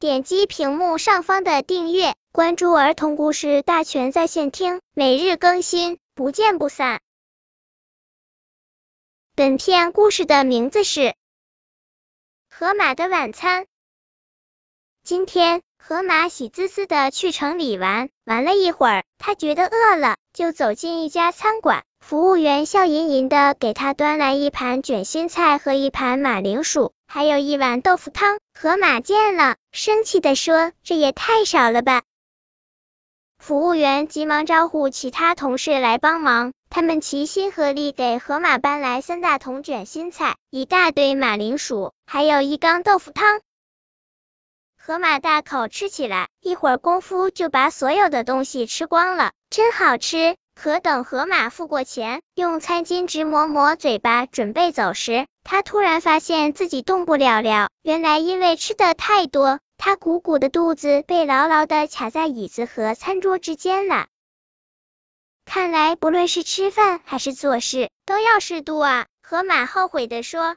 点击屏幕上方的订阅，关注儿童故事大全在线听，每日更新，不见不散。本片故事的名字是《河马的晚餐》。今天，河马喜滋滋的去城里玩，玩了一会儿，他觉得饿了，就走进一家餐馆。服务员笑吟吟的给他端来一盘卷心菜和一盘马铃薯，还有一碗豆腐汤。河马见了，生气的说：“这也太少了吧！”服务员急忙招呼其他同事来帮忙，他们齐心合力给河马搬来三大桶卷心菜、一大堆马铃薯，还有一缸豆腐汤。河马大口吃起来，一会儿功夫就把所有的东西吃光了，真好吃。可等河马付过钱，用餐巾纸抹抹嘴巴，准备走时，他突然发现自己动不了了。原来因为吃的太多，他鼓鼓的肚子被牢牢的卡在椅子和餐桌之间了。看来不论是吃饭还是做事，都要适度啊！河马后悔的说。